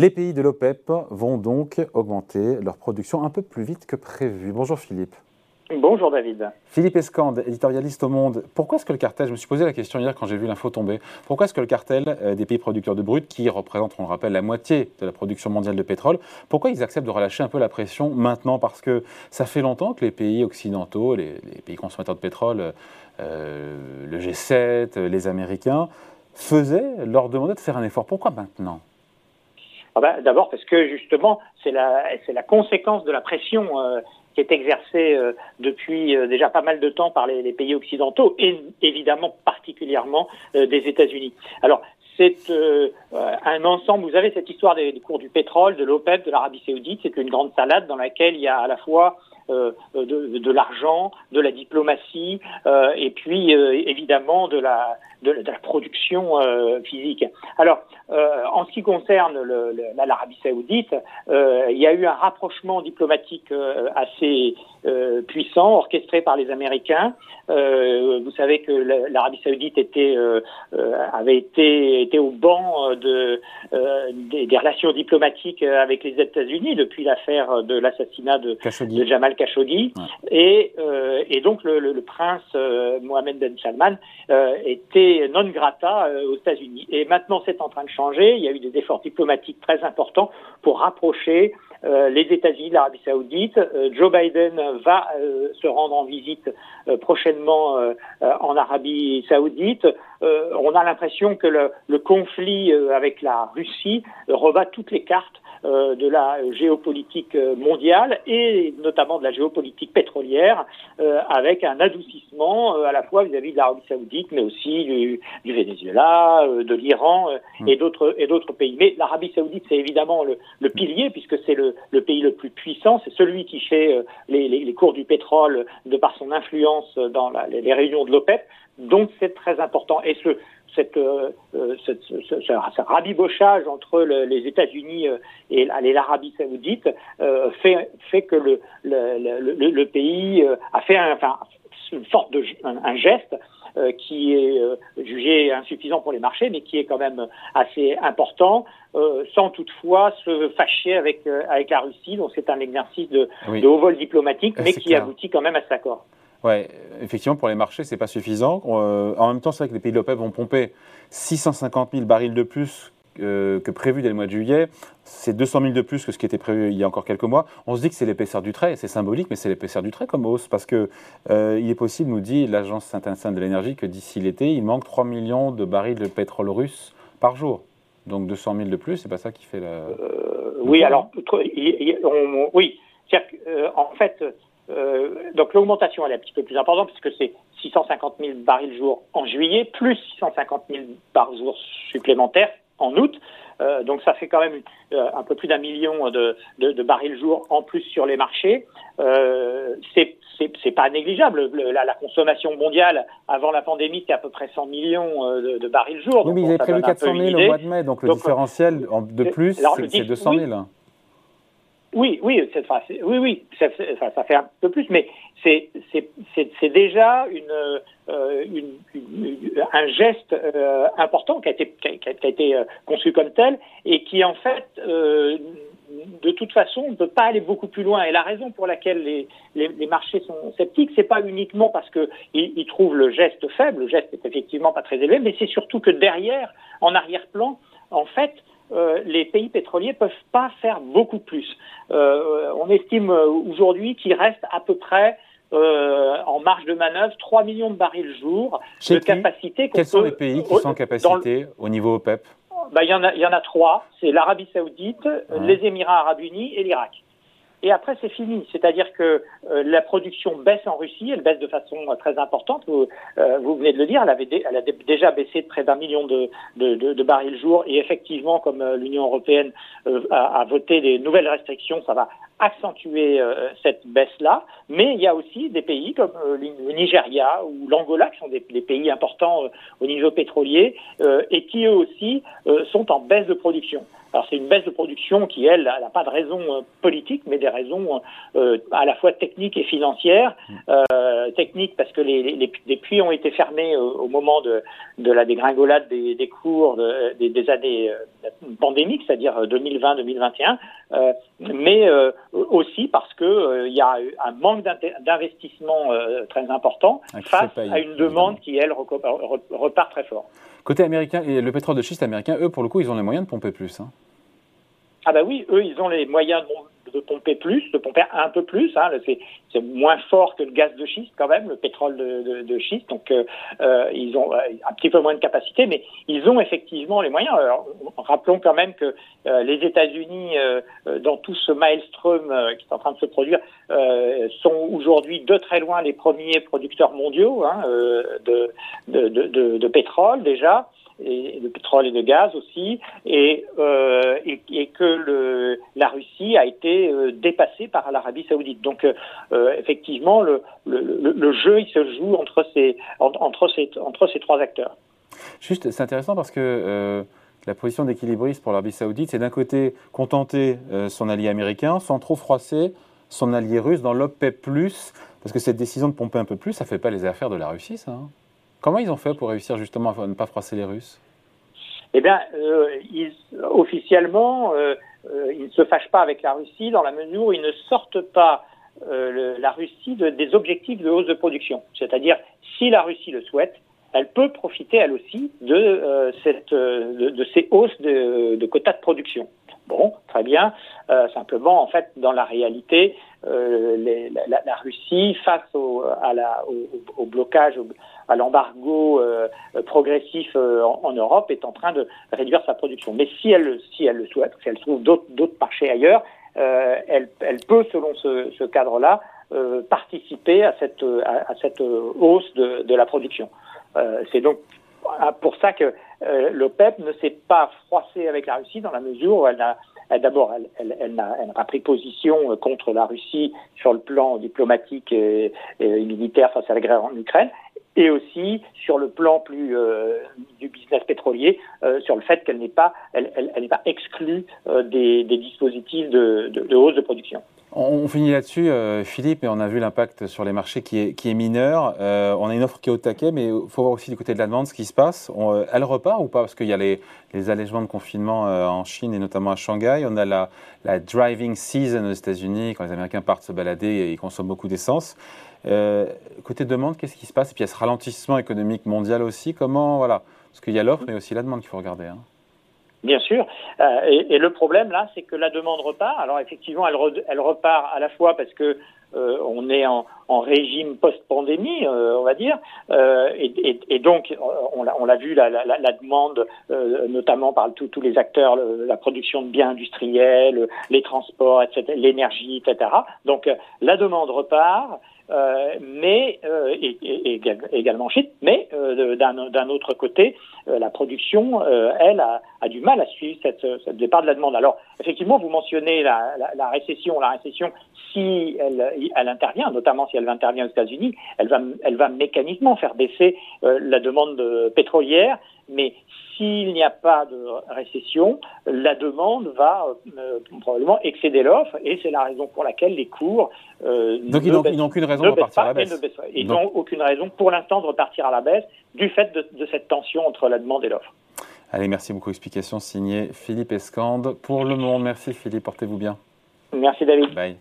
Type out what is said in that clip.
Les pays de l'OPEP vont donc augmenter leur production un peu plus vite que prévu. Bonjour Philippe. Bonjour David. Philippe Escande, éditorialiste au Monde. Pourquoi est-ce que le cartel, je me suis posé la question hier quand j'ai vu l'info tomber, pourquoi est-ce que le cartel euh, des pays producteurs de brut, qui représentent, on le rappelle, la moitié de la production mondiale de pétrole, pourquoi ils acceptent de relâcher un peu la pression maintenant? Parce que ça fait longtemps que les pays occidentaux, les, pays consommateurs de pétrole, euh, le G7, les Américains, faisaient, leur demandaient de faire un effort. Pourquoi maintenant? Ah ben, D'abord parce que justement, c'est la, la, conséquence de la pression. Euh, qui est exercée euh, depuis euh, déjà pas mal de temps par les, pays occidentaux et évidemment particulièrement euh, des États-Unis. Alors c'est un ensemble. Vous avez cette histoire des, cours du pétrole, de l'OPEP, de l'Arabie Saoudite. C'est une grande salade dans laquelle il y a à la fois de, de l'argent, de la diplomatie et puis évidemment de la de, la production euh, physique. Alors, euh, en ce qui concerne l'Arabie saoudite, euh, il y a eu un rapprochement diplomatique assez puissant, orchestré par les Américains. vous savez que l'Arabie saoudite était, avait été, était au banc de, des, relations diplomatiques avec les États-Unis depuis l'affaire de l'assassinat de, de, Jamal Khashoggi. Et, et donc le, le prince Mohamed Ben Salman était non grata euh, aux États-Unis. Et maintenant, c'est en train de changer. Il y a eu des efforts diplomatiques très importants pour rapprocher euh, les États-Unis de l'Arabie Saoudite. Euh, Joe Biden va se rendre en visite prochainement en Arabie Saoudite. on a l'impression que le, le conflit avec la Russie rebat toutes les cartes euh, de la géopolitique mondiale et notamment de la géopolitique pétrolière, euh, avec un adoucissement euh, à la fois vis-à-vis de l'Arabie Saoudite, mais aussi du, du Venezuela, de l'Iran mm. et d'autres et d'autres pays. Mais l'Arabie Saoudite, c'est évidemment le, le, pilier puisque c'est le, le, pays le plus puissant, c'est celui qui fait les, les, les, cours du pétrole de par son influence dans la, les réunions de l'OPEP. Donc c'est très important. Et ce, cette, euh, euh, cette, ce, ce, rabibochage entre le, les États-Unis euh, et, l'Arabie saoudite euh, fait, fait que le, le, le pays a fait un, enfin, une sorte de, un, geste qui est jugé insuffisant pour les marchés, mais qui est quand même assez important, sans toutefois se fâcher avec, avec la Russie. Donc c'est un exercice de, de haut vol diplomatique, mais qui aboutit quand même à cet accord. Oui, effectivement, pour les marchés, c'est pas suffisant. Euh, en même temps, c'est vrai que les pays de l'OPEP vont pomper 650 000 barils de plus que, prévu dès le mois de juillet. C'est 200 000 de plus que ce qui était prévu il y a encore quelques mois. On se dit que c'est l'épaisseur du trait, c'est symbolique, mais c'est l'épaisseur du trait comme hausse, parce que euh, il est possible, nous dit l'agence internationale de l'énergie, que d'ici l'été, il manque 3 millions de barils de pétrole russe par jour. Donc 200 000 de plus, c'est pas ça qui fait la. Euh, oui, alors, oui. en fait, euh, donc l'augmentation elle est un petit peu plus importante puisque c'est 650 000 barils jour en juillet plus 650 000 barils jour supplémentaires en août. Euh, donc ça fait quand même euh, un peu plus d'un million de, de, de, barils jour en plus sur les marchés. Euh, c'est pas négligeable. la, la, consommation mondiale avant la pandémie c'était à peu près 100 millions de, de barils jour. Oui, mais ils avaient prévu 400 000 au mois de mai, donc le différentiel de plus c'est 200 000. Oui, oui, oui, oui, ça, ça, fait un peu plus, mais c'est déjà une, euh, une, un geste euh, important qui a été, qui a, été euh, conçu comme tel et qui en fait, de toute façon, ne peut pas aller beaucoup plus loin. Et la raison pour laquelle les, les, les marchés sont sceptiques, c'est pas uniquement parce qu'ils ils trouvent le geste faible, le geste est effectivement pas très élevé, mais c'est surtout que derrière, en arrière-plan, en fait, euh, les pays pétroliers peuvent pas faire beaucoup plus. Euh, on estime euh, aujourd'hui qu'il reste à peu près en marge de manœuvre 3 millions de barils jour de capacité. Quels sont les pays qui sont en capacité au niveau OPEP? Bah, il, y en a, il y en a trois. C'est l'Arabie saoudite, les Émirats arabes unis et l'Irak et après c'est fini. C'est-à-dire que euh, la production baisse en Russie, elle baisse de façon euh, très importante. Vous, euh, vous, venez de le dire, elle, avait elle a déjà baissé de près d'un million de, de, de, barils jour, et effectivement, comme l'Union européenne a, a, voté des nouvelles restrictions, ça va accentuer cette baisse-là. Mais il y a aussi des pays comme le Nigeria ou l'Angola, qui sont des, des, pays importants au niveau pétrolier, et qui eux aussi sont en baisse de production. Alors c'est une baisse de production qui, elle, n'a pas de raison euh, politique, mais des raisons euh, à la fois techniques et financières. Mm. Euh, techniques parce que les, les, les, puits ont été fermés au, moment de, de la dégringolade des, des cours de, des, des, années pandémiques, c'est-à-dire 2020-2021, mais aussi parce que il y a un manque d'investissement très important face à une demande qui, elle, repart très fort. Côté américain, et le pétrole de schiste américain, eux, pour le coup, ils ont les moyens de pomper plus. Hein. Ah bah oui, eux, ils ont les moyens de, pomper plus, de pomper un peu plus. Hein. C'est moins fort que le gaz de schiste quand même, le pétrole de, de, schiste. Donc euh, euh, ils ont euh, un petit peu moins de capacité, mais ils ont effectivement les moyens. Alors, rappelons quand même que les États-Unis, dans tout ce maelstrom qui est en train de se produire, sont aujourd'hui de très loin les premiers producteurs mondiaux hein, de, de, pétrole déjà et de pétrole et de gaz aussi, et, euh, que la Russie a été euh, dépassée par l'Arabie saoudite. Donc euh, effectivement, le, jeu, il se joue entre ces, trois acteurs. Juste, c'est intéressant parce que la position d'équilibriste pour l'Arabie saoudite, c'est d'un côté contenter son allié américain sans trop froisser son allié russe dans l'OPEP+, parce que cette décision de pomper un peu plus, ça ne fait pas les affaires de la Russie, ça hein Comment ils ont fait pour réussir justement à ne pas froisser les Russes? Eh bien, euh, officiellement, euh, euh, ils ne se fâchent pas avec la Russie dans la mesure où ils ne sortent pas la Russie des objectifs de hausse de production. C'est-à-dire, si la Russie le souhaite, elle peut profiter elle aussi de, cette, de, ces hausses de, quotas de production. Bon, très bien. simplement, en fait, dans la réalité, la, Russie, face au, blocage, à l'embargo euh, progressif euh, en, Europe, est en train de réduire sa production. Mais si elle, si elle le souhaite, si elle trouve d'autres marchés ailleurs, euh, elle, peut, selon ce, cadre-là, participer à cette, à, cette hausse de, de, la production. C'est donc pour ça que l'OPEP ne s'est pas froissé avec la Russie dans la mesure où elle a D'abord, elle, pas pris position contre la Russie sur le plan diplomatique et, militaire face à la guerre en Ukraine et aussi sur le plan plus euh, du business pétrolier, euh, sur le fait qu'elle n'est pas, elle, pas exclue euh, des, dispositifs de, hausse de production. On finit là-dessus, Philippe, et on a vu l'impact sur les marchés qui est, mineur. on a une offre qui est au taquet, mais il faut voir aussi du côté de la demande ce qui se passe. elle repart ou pas? Parce qu'il y a les, les allègements de confinement en Chine et notamment à Shanghai. On a la, driving season aux États-Unis, quand les Américains partent se balader et ils consomment beaucoup d'essence. Euh, côté demande, qu'est-ce qui se passe? Et puis il y a ce ralentissement économique mondial aussi. Comment, voilà, parce qu'il y a l'offre, mais aussi la demande qu'il faut regarder. Hein. Bien sûr. Euh, et, le problème là, c'est que la demande repart. Alors effectivement, elle, elle repart à la fois parce que euh, on est en, régime post-pandémie, euh, on va dire, euh, et, et, et, donc on l'a vu la, demande, notamment par tous les acteurs, la production de biens industriels, les transports, etc., l'énergie, etc. Donc la demande repart. Mais euh, également Chine, mais d'un autre côté, la production, elle, a, du mal à suivre cette, départ de la demande. Alors, effectivement, vous mentionnez la, la, la récession. La récession, si elle, elle, intervient, notamment si elle intervient aux États-Unis, elle va, elle va mécaniquement faire baisser la demande pétrolière, mais s'il n'y a pas de récession, la demande va euh, probablement excéder l'offre et c'est la raison pour laquelle les cours. Euh, Donc ils n'ont aucune raison de repartir à la baisse. Ils n'ont aucune raison pour l'instant de repartir à la baisse du fait de, de cette tension entre la demande et l'offre. Allez, merci beaucoup. Explication signée Philippe Escande. Pour le monde, merci Philippe, portez-vous bien. Merci David. Bye.